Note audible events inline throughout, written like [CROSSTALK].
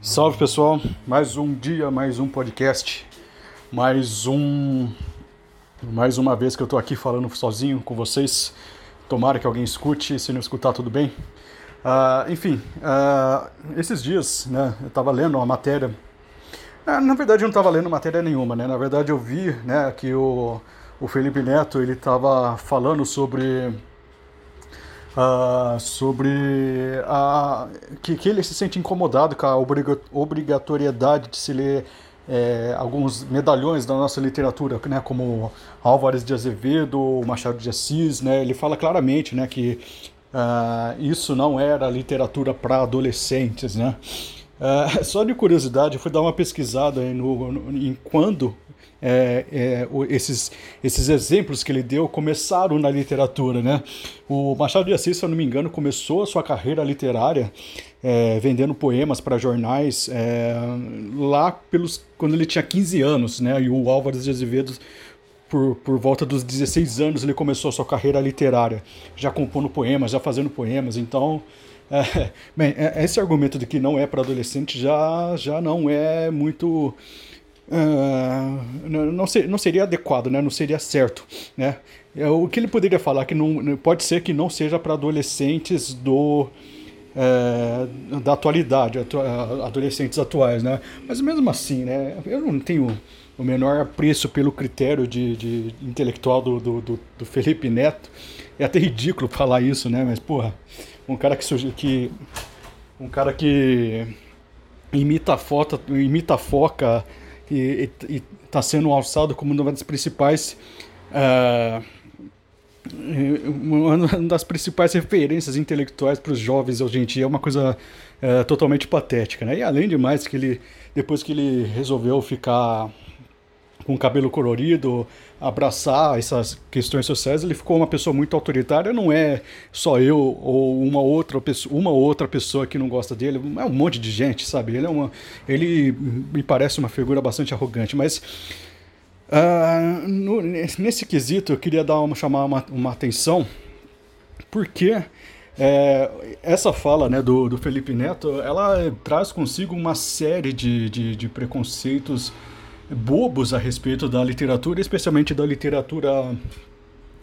Salve pessoal, mais um dia, mais um podcast, mais um. Mais uma vez que eu tô aqui falando sozinho com vocês. Tomara que alguém escute, se não escutar, tudo bem. Uh, enfim, uh, esses dias, né, eu tava lendo uma matéria. Uh, na verdade, eu não tava lendo matéria nenhuma, né? Na verdade, eu vi né, que o, o Felipe Neto ele tava falando sobre uh, sobre a, que, que ele se sente incomodado com a obrigatoriedade de se ler é, alguns medalhões da nossa literatura, né, como Álvares de Azevedo, Machado de Assis, né, ele fala claramente né, que uh, isso não era literatura para adolescentes. Né. Uh, [LAUGHS] só de curiosidade, eu fui dar uma pesquisada no, no, em quando é, é, esses, esses exemplos que ele deu começaram na literatura, né? O Machado de Assis, se eu não me engano, começou a sua carreira literária é, vendendo poemas para jornais é, lá pelos quando ele tinha 15 anos, né? E o Álvares de Azevedo por, por volta dos 16 anos ele começou a sua carreira literária, já compondo poemas, já fazendo poemas. Então, é, [LAUGHS] bem, é, esse argumento de que não é para adolescente já, já não é muito Uh, não, ser, não seria adequado, né? não seria certo. Né? É, o que ele poderia falar que não pode ser que não seja para adolescentes do é, da atualidade, atu, adolescentes atuais, né? Mas mesmo assim, né? Eu não tenho o menor apreço pelo critério de, de intelectual do, do, do, Felipe Neto. É até ridículo falar isso, né? Mas porra, um cara que, que um cara que imita a imita a foca e está sendo alçado como uma das principais uh, uma das principais referências intelectuais para os jovens hoje em dia é uma coisa uh, totalmente patética, né? E além de mais que ele depois que ele resolveu ficar com o cabelo colorido, abraçar essas questões sociais, ele ficou uma pessoa muito autoritária. Não é só eu ou uma outra pessoa, uma outra pessoa que não gosta dele, é um monte de gente, sabe? Ele é uma, ele me parece uma figura bastante arrogante, mas uh, no, nesse quesito eu queria dar uma chamar uma, uma atenção, porque é, essa fala né, do, do Felipe Neto, ela traz consigo uma série de, de, de preconceitos bobos a respeito da literatura, especialmente da literatura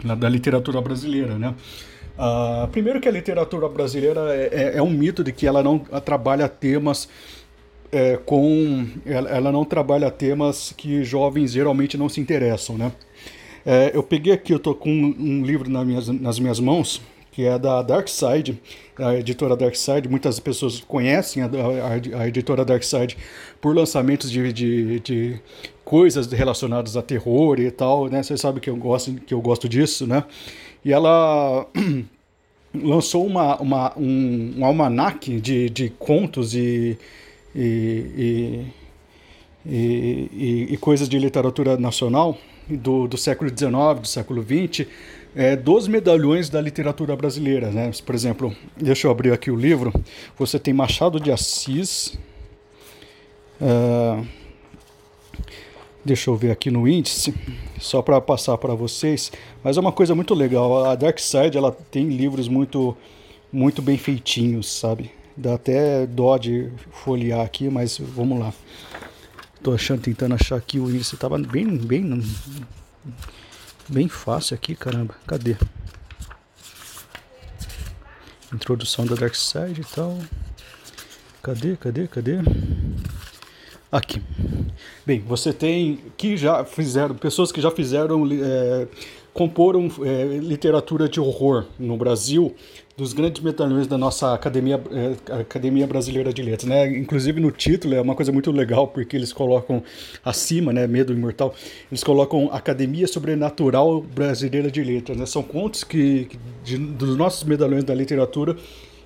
da literatura brasileira, né? Uh, primeiro que a literatura brasileira é, é, é, um mito de que ela não trabalha temas é, com ela, ela, não trabalha temas que jovens geralmente não se interessam, né? É, eu peguei aqui, eu tô com um, um livro nas minhas, nas minhas mãos que é da Dark Side, a editora Dark Side. Muitas pessoas conhecem a, a, a editora Dark Side por lançamentos de, de, de, coisas relacionadas a terror e tal, né? Você sabe que eu gosto, que eu gosto disso, né? E ela [CLEARS THROAT] lançou uma, uma, um, um almanac de, de contos e, e, e, e, e coisas de literatura nacional do, do século XIX, do século XX, é, dos medalhões da literatura brasileira. Né? Por exemplo, deixa eu abrir aqui o livro. Você tem Machado de Assis. Uh, deixa eu ver aqui no índice, só para passar para vocês. Mas é uma coisa muito legal. A Dark Side ela tem livros muito, muito bem feitinhos, sabe? Dá até dó de folhear aqui, mas vamos lá. Tô achando, tentando achar aqui o índice. Tava bem, bem, bem fácil aqui, caramba. Cadê? Introdução da Dark Side e tal. Cadê, cadê, cadê? Aqui. Bem, você tem que já fizeram, pessoas que já fizeram, é, comporam é, literatura de horror no Brasil dos grandes medalhões da nossa Academia, eh, Academia Brasileira de Letras, né? Inclusive no título é uma coisa muito legal porque eles colocam acima, né, Medo Imortal, eles colocam Academia Sobrenatural Brasileira de Letras, né? São contos que, que de, dos nossos medalhões da literatura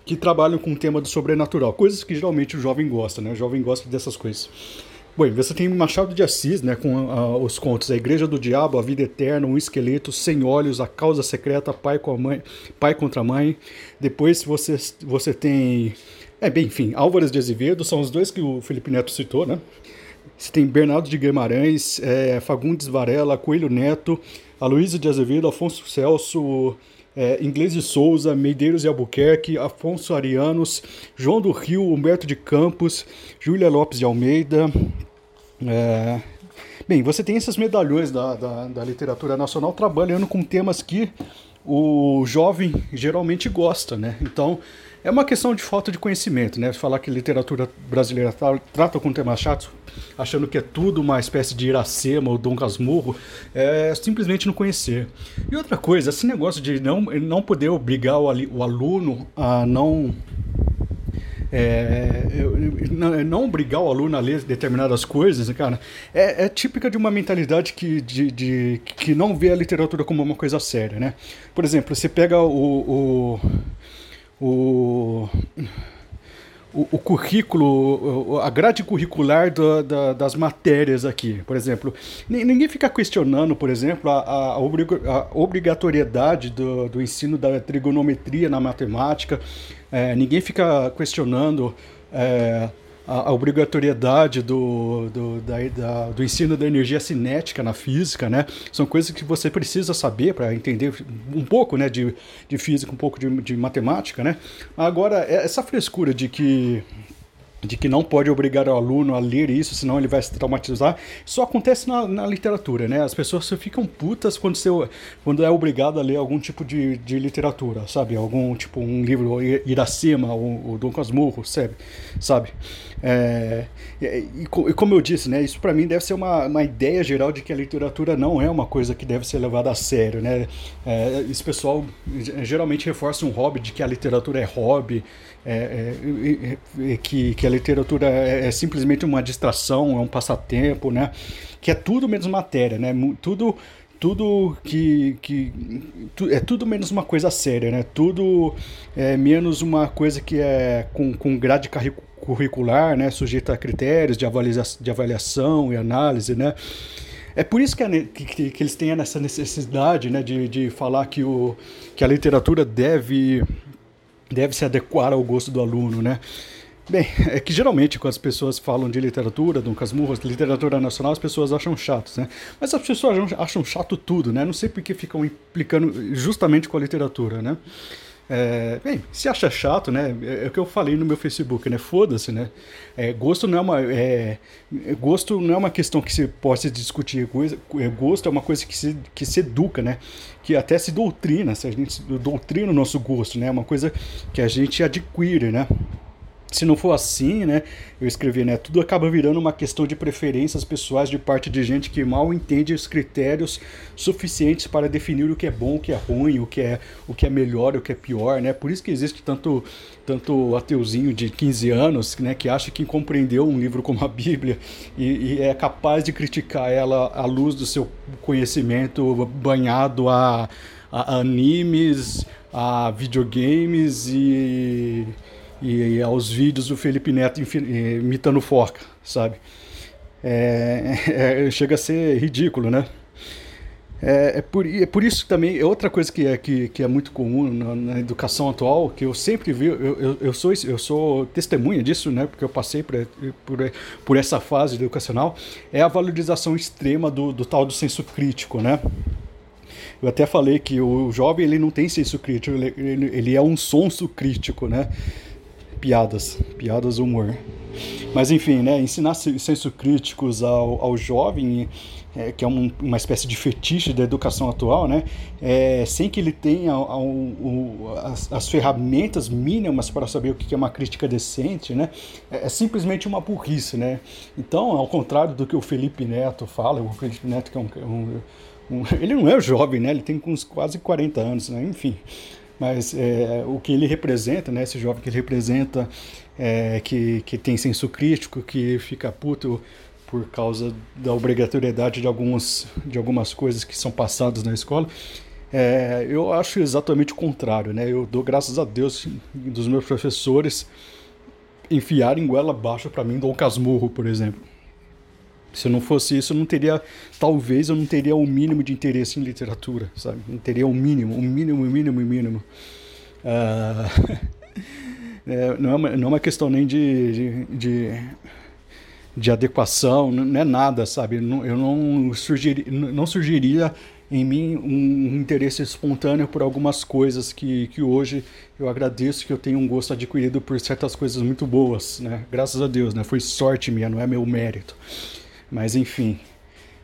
que trabalham com o tema do sobrenatural, coisas que geralmente o jovem gosta, né? O jovem gosta dessas coisas. Bom, você tem Machado de Assis, né, com uh, os contos A Igreja do Diabo, A Vida Eterna, Um Esqueleto, Sem Olhos, A Causa Secreta, Pai, com a mãe, Pai contra a Mãe. Depois você, você tem, é bem, enfim, Álvares de Azevedo, são os dois que o Felipe Neto citou, né? Você tem Bernardo de Guimarães, é, Fagundes Varela, Coelho Neto, Aloysio de Azevedo, Afonso Celso, é, Inglês de Souza, Medeiros e Albuquerque, Afonso Arianos, João do Rio, Humberto de Campos, Júlia Lopes de Almeida. É... Bem, você tem esses medalhões da, da, da literatura nacional trabalhando com temas que o jovem geralmente gosta, né? Então, é uma questão de falta de conhecimento, né? Falar que literatura brasileira trata com temas chatos, achando que é tudo uma espécie de Iracema ou Dom Casmurro, é simplesmente não conhecer. E outra coisa, esse negócio de não, não poder obrigar o, o aluno a não é, não obrigar o aluno a ler determinadas coisas, cara, é, é, típica de uma mentalidade que, de, de, que não vê a literatura como uma coisa séria, né? Por exemplo, você pega o, o o, o, currículo, a grade curricular da, das matérias aqui. Por exemplo, ninguém fica questionando, por exemplo, a, a, a obrigatoriedade do, do ensino da trigonometria na matemática, é, ninguém fica questionando. É, a, obrigatoriedade do, do, da, da, do ensino da energia cinética na física, né? São coisas que você precisa saber para entender um pouco né, de, de física, um pouco de, de matemática, né? Agora, é, essa frescura de que de que não pode obrigar o aluno a ler isso, senão ele vai se traumatizar, só acontece na, na literatura, né? As pessoas ficam putas quando, você, quando é obrigado a ler algum tipo de, de literatura, sabe? Algum tipo, um livro Iracema, ou, ou Dom Casmurro, sabe? sabe? É, e, e, como eu disse, né? Isso para mim deve ser uma, uma ideia geral de que a literatura não é uma coisa que deve ser levada a sério, né? É, esse pessoal geralmente reforça um hobby de que a literatura é hobby, é, é, que, que a literatura é, é, simplesmente uma distração, é um passatempo, né? Que é tudo menos matéria, né? Tudo tudo que, que tu, é tudo menos uma coisa séria, né? Tudo é menos uma coisa que é com, com grade curricular, né? Sujeita a critérios de avaliação, de avaliação e análise, né? É por isso que, a, que, que, eles têm essa necessidade né, de, de falar que, o, que a literatura deve deve se adequar ao gosto do aluno, né? Bem, [LAUGHS] é que geralmente quando as pessoas falam de literatura, Dom Casmurro, literatura nacional, as pessoas acham chato, né? Mas as pessoas acham chato tudo, né? Não sei por que ficam implicando justamente com a literatura, né? É, bem, se acha chato, né? É, é, o que eu falei no meu Facebook, né? Foda-se, né? É, gosto não é uma é, gosto não é uma questão que se possa discutir. Coisa, é, gosto é uma coisa que se, que se educa, né? Que até se doutrina, se a gente doutrina o nosso gosto, né? É uma coisa que a gente adquire, né? Se não for assim, né, eu escrevi, né, tudo acaba virando uma questão de preferências pessoais de parte de gente que mal entende os critérios suficientes para definir o que é bom, o que é ruim, o que é, o que é melhor, o que é pior, né? Por isso que existe tanto tanto ateuzinho de 15 anos, né, que acha que compreendeu um livro como a Bíblia e, e é capaz de criticar ela à luz do seu conhecimento banhado a, a animes, a videogames e e aos vídeos do Felipe Neto imitando Forca, sabe? É, [LAUGHS] é, chega a ser ridículo, né? É, é, por, é por isso também, é outra coisa que é, que, que é muito comum na, na educação atual, que eu sempre vi, eu, eu, eu, sou, eu sou testemunha disso, né, porque eu passei por, por, por essa fase educacional, é a valorização extrema do, do tal do senso crítico, né? Eu até falei que o jovem ele não tem senso crítico, ele, ele é um sonso crítico, né? Piadas, piadas humor. Mas enfim, né, ensinar senso críticos ao, ao jovem, é, que é um, uma espécie de fetiche da educação atual, né, é, sem que ele tenha as, as, ferramentas mínimas para saber o que é uma crítica decente, né, é, é, simplesmente uma burrice. Né? Então, ao contrário do que o Felipe Neto fala, o Felipe Neto que é um, um, um ele não é jovem, né, ele tem uns quase 40 anos, né, enfim mas é, o que ele representa, né, esse jovem que ele representa, é, que, que tem senso crítico, que fica puto por causa da obrigatoriedade de, alguns, de algumas coisas que são passadas na escola, é, eu acho exatamente o contrário. Né? Eu dou graças a Deus dos meus professores enfiarem goela abaixo para mim Dom Casmurro, por exemplo. Se não fosse isso, eu não teria, talvez eu não teria o mínimo de interesse em literatura, sabe? Não teria o mínimo, o mínimo, o mínimo, o mínimo. Uh, [LAUGHS] é, não, é uma, não é uma questão nem de, de, de, de adequação, não é nada, sabe? Eu não, surgiria, não surgiria em mim um interesse espontâneo por algumas coisas que, que hoje eu agradeço que eu tenho um gosto adquirido por certas coisas muito boas, né? Graças a Deus, né? Foi sorte minha, não é meu mérito. Mas enfim,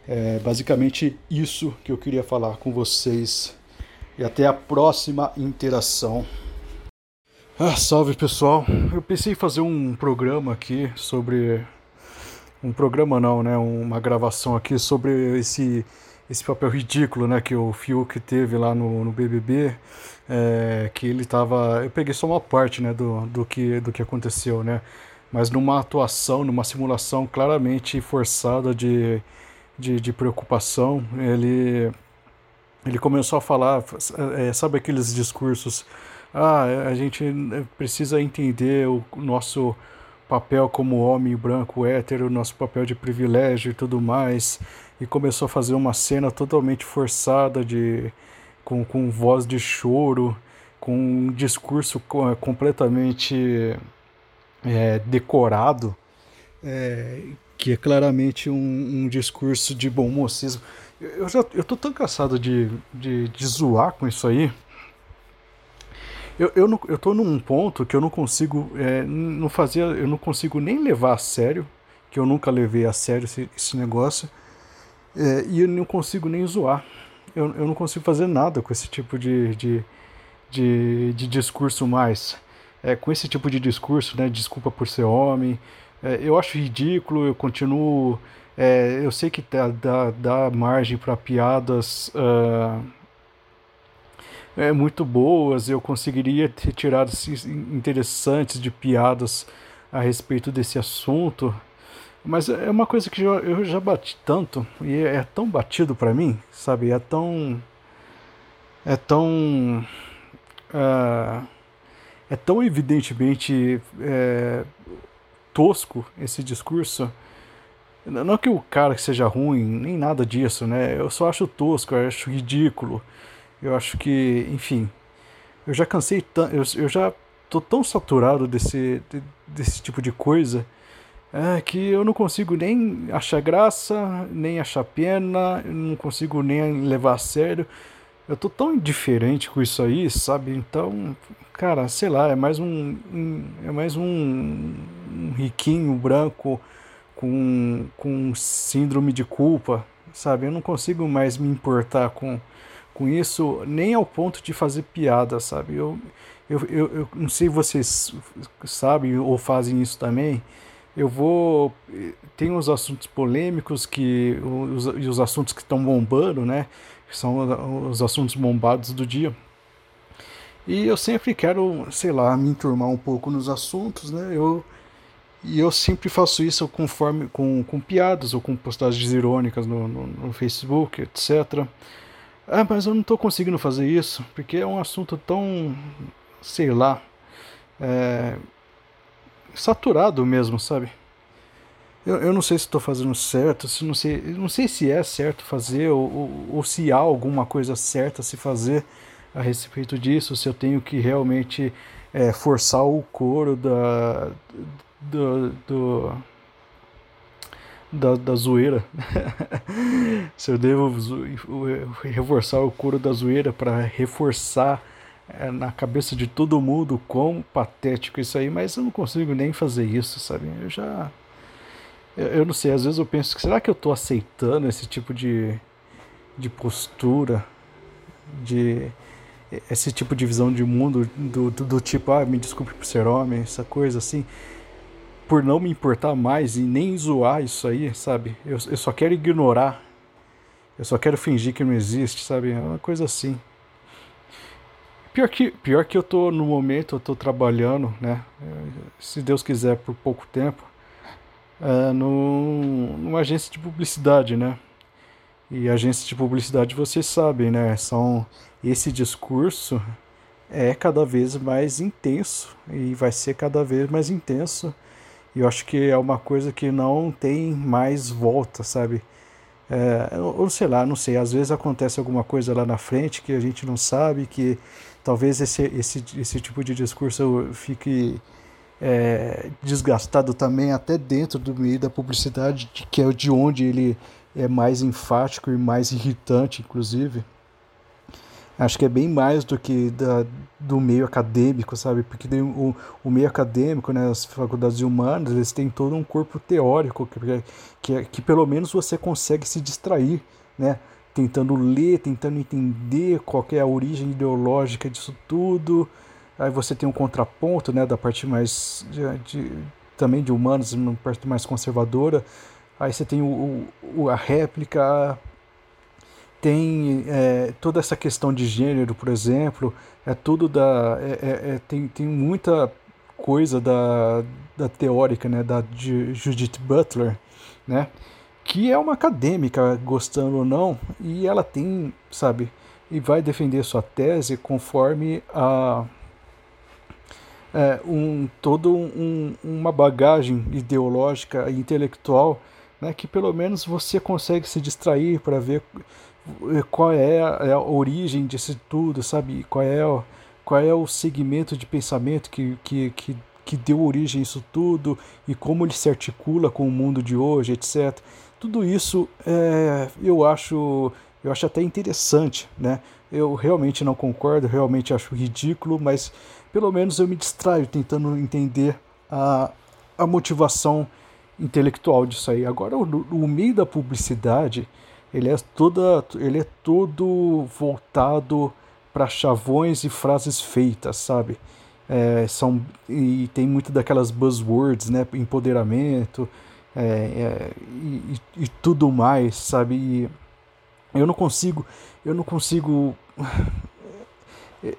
é basicamente isso que eu queria falar com vocês. E até a próxima interação. Ah, salve pessoal! Eu pensei em fazer um programa aqui sobre. Um programa não, né? Uma gravação aqui sobre esse, esse papel ridículo né? que o Fiuk teve lá no, no BBB. É, que ele tava. Eu peguei só uma parte né? do, do, que, do que aconteceu, né? Mas numa atuação, numa simulação claramente forçada de, de, de preocupação, ele, ele começou a falar. É, sabe aqueles discursos ah, a gente precisa entender o nosso papel como homem branco hétero, nosso papel de privilégio e tudo mais, e começou a fazer uma cena totalmente forçada de com, com voz de choro, com um discurso completamente é, decorado, é, que é claramente um, um, discurso de bom mocismo. Eu já eu tô tão cansado de, de, de zoar com isso aí eu, eu, não, eu tô num ponto que eu não consigo é, não fazer, eu não consigo nem levar a sério, que eu nunca levei a sério esse, esse negócio, é, e eu não consigo nem zoar. Eu, eu não consigo fazer nada com esse tipo de, de, de, de discurso mais. É, com esse tipo de discurso, né, desculpa por ser homem, é, eu acho ridículo, eu continuo. É, eu sei que dá, dá, dá margem para piadas uh, é, muito boas, eu conseguiria ter tirado interessantes de piadas a respeito desse assunto, mas é uma coisa que eu, eu já bati tanto e é, é tão batido para mim, sabe? É tão é tão uh, é tão evidentemente é, tosco esse discurso. Não que o cara seja ruim, nem nada disso, né? Eu só acho tosco, eu acho ridículo. Eu acho que, enfim, eu já cansei eu, eu já tô tão saturado desse, desse tipo de coisa é, que eu não consigo nem achar graça, nem achar pena, não consigo nem levar a sério. Eu tô tão indiferente com isso aí, sabe? Então, cara, sei lá, é mais um, é mais um, um, riquinho branco com, com síndrome de culpa, sabe? Eu não consigo mais me importar com com isso, nem ao ponto de fazer piada, sabe? Eu, eu, eu, eu não sei se vocês sabem ou fazem isso também. Eu vou. Tem os assuntos polêmicos que. Os, e os assuntos que estão bombando, né? Que são os assuntos bombados do dia. E eu sempre quero, sei lá, me enturmar um pouco nos assuntos, né? Eu, e eu sempre faço isso conforme com, com piadas ou com postagens irônicas no, no, no Facebook, etc. Ah, mas eu não estou conseguindo fazer isso, porque é um assunto tão, sei lá, é, saturado mesmo, sabe? Eu, eu não sei se estou fazendo certo, se não sei, não sei se é certo fazer ou, ou, ou, se há alguma coisa certa a se fazer a respeito disso, se eu tenho que realmente é, forçar o couro da, do, do da, da zoeira. [LAUGHS] Se eu devo reforçar o couro da zoeira para reforçar é, na cabeça de todo mundo quão patético isso aí, mas eu não consigo nem fazer isso, sabe? Eu já. Eu, eu não sei, às vezes eu penso que será que eu estou aceitando esse tipo de, de postura, de esse tipo de visão de mundo do, do, do tipo, ah, me desculpe por ser homem, essa coisa assim por não me importar mais e nem zoar isso aí, sabe? Eu, eu só quero ignorar. Eu só quero fingir que não existe, sabe? É uma coisa assim. Pior que, pior que eu tô no momento, eu tô trabalhando, né? Se Deus quiser, por pouco tempo, é, no, numa agência de publicidade, né? E agências de publicidade, vocês sabem, né? São esse discurso é cada vez mais intenso e vai ser cada vez mais intenso e eu acho que é uma coisa que não tem mais volta, sabe? É, ou sei lá, não sei, às vezes acontece alguma coisa lá na frente que a gente não sabe, que talvez esse, esse, esse tipo de discurso fique é, desgastado também até dentro do meio da publicidade, que é de onde ele é mais enfático e mais irritante, inclusive. Acho que é bem mais do que da, do meio acadêmico, sabe? Porque o, o meio acadêmico, né, as faculdades humanas, eles têm todo um corpo teórico que, que, que pelo menos você consegue se distrair, né? Tentando ler, tentando entender qual é a origem ideológica disso tudo. Aí você tem um contraponto, né, da parte mais de, de também de humanos, uma parte mais conservadora. Aí você tem o, o a réplica, tem é, toda essa questão de gênero, por exemplo, é tudo da. É, é, é, tem, tem muita coisa da, da teórica, né, da Judith Butler, né, que é uma acadêmica, gostando ou não, e ela tem, sabe, e vai defender sua tese conforme a. É, um, todo um, uma bagagem ideológica e intelectual né, que pelo menos você consegue se distrair para ver qual é a, é origem disso tudo, sabe? Qual é, o, qual é o segmento de pensamento que, que, que, que deu origem a isso tudo e como ele se articula com o mundo de hoje, etc. Tudo isso é, eu acho eu acho até interessante, né? Eu realmente não concordo, realmente acho ridículo, mas pelo menos eu me distraio tentando entender a, a motivação intelectual disso aí. Agora, o, o meio da publicidade, ele é toda ele é todo voltado para chavões e frases feitas sabe é, são e tem muito daquelas buzzwords né empoderamento é, é, e, e, tudo mais sabe? E eu não consigo eu não consigo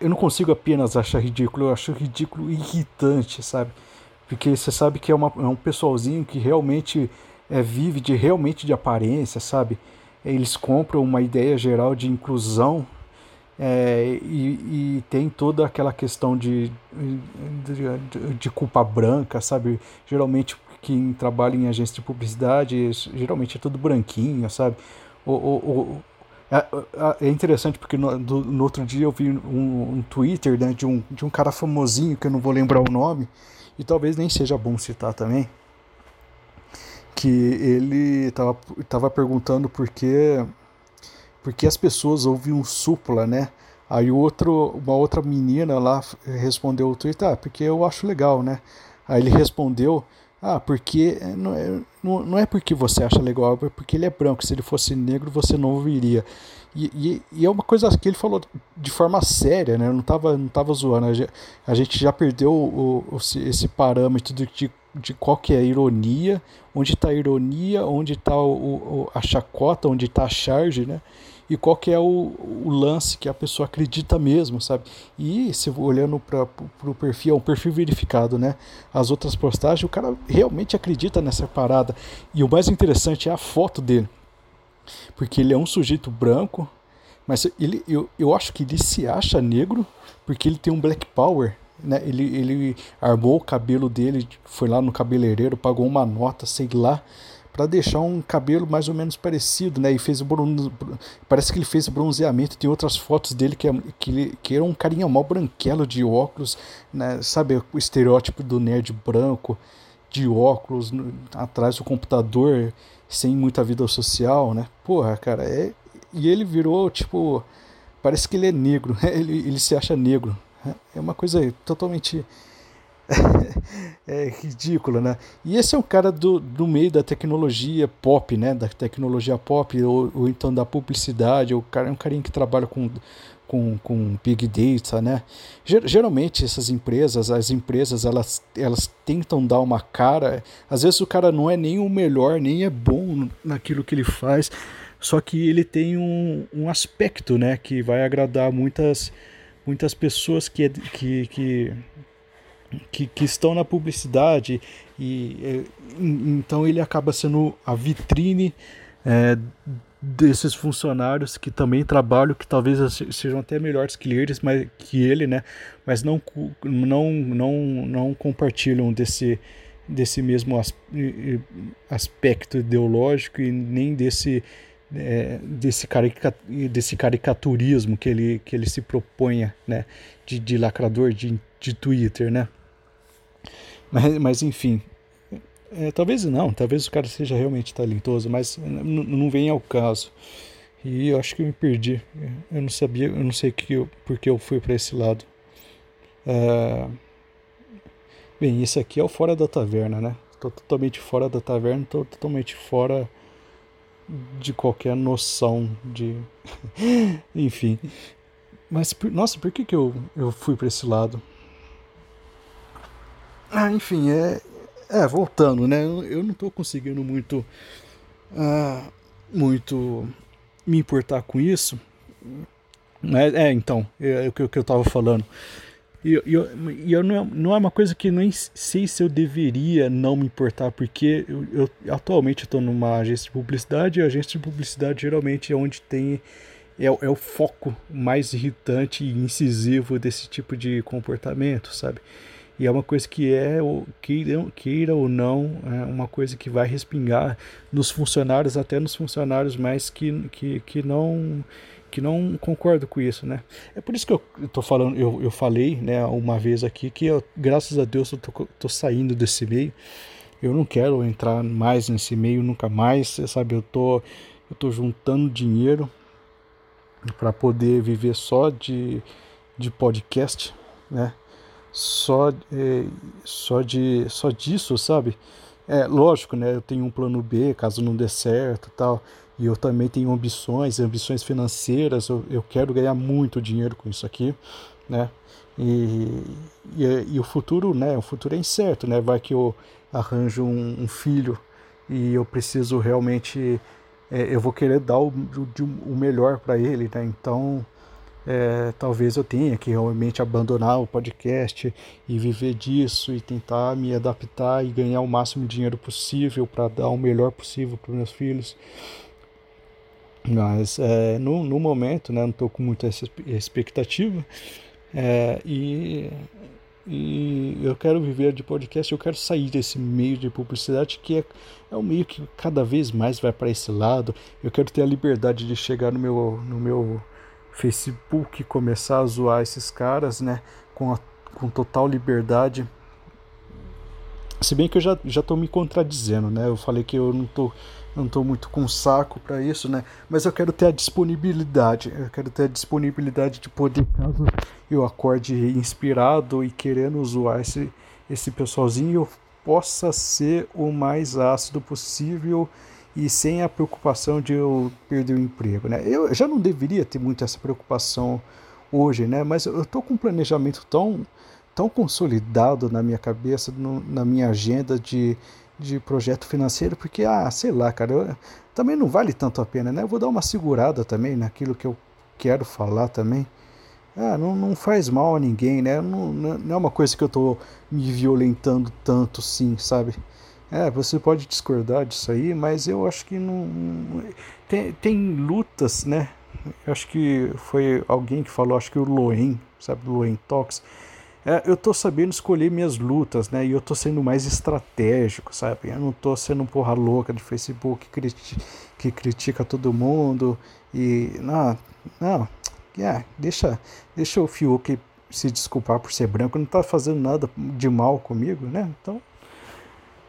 eu não consigo apenas achar ridículo eu acho ridículo irritante sabe? Porque você sabe que é, uma, é um pessoalzinho que realmente é, vive de realmente de aparência sabe? Eles compram uma ideia geral de inclusão é, e, e, tem toda aquela questão de, de, de, culpa branca, sabe? Geralmente quem trabalha em agência de publicidade, geralmente é tudo branquinho, sabe? O, o, o é, é, interessante porque no, do, no, outro dia eu vi um, um Twitter né, de, um, de um cara famosinho que eu não vou lembrar o nome, e talvez nem seja bom citar também, que ele estava tava perguntando por que, por que as pessoas ouviam supla, né? Aí outro, uma outra menina lá respondeu o Twitter, ah, porque eu acho legal, né? Aí ele respondeu, ah, porque não é, não, não é porque você acha legal, é porque ele é branco. Se ele fosse negro, você não ouviria. E, e, e, é uma coisa que ele falou de forma séria, né? Eu não estava não tava zoando. A gente já perdeu o, o, esse parâmetro de, de qual que é a ironia, onde está a ironia, onde está a chacota, onde está a charge, né? E qual que é o, o, lance que a pessoa acredita mesmo, sabe? E se olhando para o perfil, é um perfil verificado, né? As outras postagens, o cara realmente acredita nessa parada. E o mais interessante é a foto dele. Porque ele é um sujeito branco, mas ele, eu, eu acho que ele se acha negro porque ele tem um black power, né? Ele, ele armou o cabelo dele, foi lá no cabeleireiro, pagou uma nota, sei lá, para deixar um cabelo mais ou menos parecido, né? E fez bronze... parece que ele fez bronzeamento. Tem outras fotos dele que, é, que, que era um carinha mal branquelo de óculos, né? Sabe o estereótipo do nerd branco de óculos no, atrás do computador, sem muita vida social, né? Porra, cara, é e ele virou tipo parece que ele é negro, [LAUGHS] ele, ele se acha negro, é uma coisa totalmente [LAUGHS] é ridícula, né? E esse é um cara do, do meio da tecnologia pop, né? Da tecnologia pop, ou, ou então da publicidade, o cara é um carinha que trabalha com, com, com Big Data, né? Geralmente essas empresas, as empresas, elas, elas tentam dar uma cara. Às vezes o cara não é nem o melhor, nem é bom naquilo que ele faz, só que ele tem um, um aspecto, né? Que vai agradar muitas muitas pessoas que, que, que, que, que estão na publicidade e é, então ele acaba sendo a vitrine é, desses funcionários que também trabalham, que talvez sejam até melhores que eles, mas que ele, né? Mas não não não não compartilham desse desse mesmo aspecto ideológico e nem desse é, desse, carica, desse caricaturismo que ele, que ele se proponha, né, de, de lacrador de, de Twitter, né. Mas, mas enfim, É, talvez não, talvez o cara seja realmente talentoso, mas não vem ao caso. E eu acho que eu me perdi. Eu não sabia, eu não sei que eu, porque eu fui para esse lado. É... Bem, esse aqui é o fora da taverna, né? Tô totalmente fora da taverna, tô totalmente fora de qualquer noção de. [LAUGHS] Enfim. Mas, nossa, por que, que eu, eu fui para esse lado? Ah, enfim, é. É, voltando, né? Eu não tô conseguindo muito. Uh, muito me importar com isso. Né? É, então, é, é o que eu estava falando. E eu, eu, eu não, é, não é uma coisa que nem sei se eu deveria não me importar, porque eu, eu atualmente estou numa agência de publicidade e a agência de publicidade geralmente é onde tem. É, é o foco mais irritante e incisivo desse tipo de comportamento, sabe? E é uma coisa que é, queira, queira ou não, é uma coisa que vai respingar nos funcionários, até nos funcionários mais que, que, que não que não concordo com isso, né? É por isso que eu tô falando, eu, eu falei, né, uma vez aqui que eu, graças a Deus eu tô, tô saindo desse meio. Eu não quero entrar mais nesse meio nunca mais, você sabe, eu tô eu tô juntando dinheiro para poder viver só de de podcast, né? só, é, só, de, só disso, sabe? É lógico, né? Eu tenho um plano B caso não dê certo tal. E eu também tenho ambições, ambições financeiras. Eu, eu quero ganhar muito dinheiro com isso aqui, né? E, e, e, o futuro, né? O futuro é incerto, né? Vai que eu arranjo um, um filho e eu preciso realmente, é, eu vou querer dar o, o, o melhor para ele, né? Então é, talvez eu tenha que realmente abandonar o podcast e viver disso e tentar me adaptar e ganhar o máximo de dinheiro possível para dar o melhor possível para meus filhos. Mas é, no, no momento, né, não estou com muita expectativa é, e, e eu quero viver de podcast, eu quero sair desse meio de publicidade que é, é um meio que cada vez mais vai para esse lado. Eu quero ter a liberdade de chegar no meu, no meu Facebook começar a zoar esses caras, né, com, a, com total liberdade. Se bem que eu já, já me contradizendo, né? Eu falei que eu não tô, não tô muito com saco para isso, né? Mas eu quero ter a disponibilidade. Eu quero ter a disponibilidade de poder, caso eu acorde inspirado e querendo zoar esse, esse pessoalzinho, eu possa ser o mais ácido possível e sem a preocupação de eu perder o emprego, né? Eu já não deveria ter muito essa preocupação hoje, né? Mas eu estou com um planejamento tão, tão consolidado na minha cabeça, no, na minha agenda de, de projeto financeiro, porque, ah, sei lá, cara, eu, também não vale tanto a pena, né? Eu vou dar uma segurada também naquilo que eu quero falar também. Ah, não, não faz mal a ninguém, né? Não, não é uma coisa que eu estou me violentando tanto, sim, sabe? É, você pode discordar disso aí, mas eu acho que não. Tem, tem lutas, né? Eu acho que foi alguém que falou, acho que o Loen, sabe, Loen Talks. É, eu tô sabendo escolher minhas lutas, né? E eu tô sendo mais estratégico, sabe? Eu não tô sendo um porra louca de Facebook que, que critica todo mundo e. Não, não. É, deixa, deixa o Fiuk se desculpar por ser branco, não tá fazendo nada de mal comigo, né? Então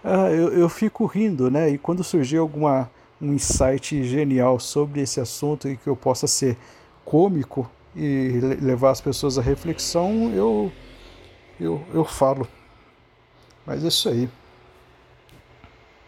ah, eu, eu fico rindo, né? E quando surgir alguma um insight genial sobre esse assunto e que eu possa ser cômico e levar as pessoas à reflexão, eu eu, eu falo. Mas é isso aí.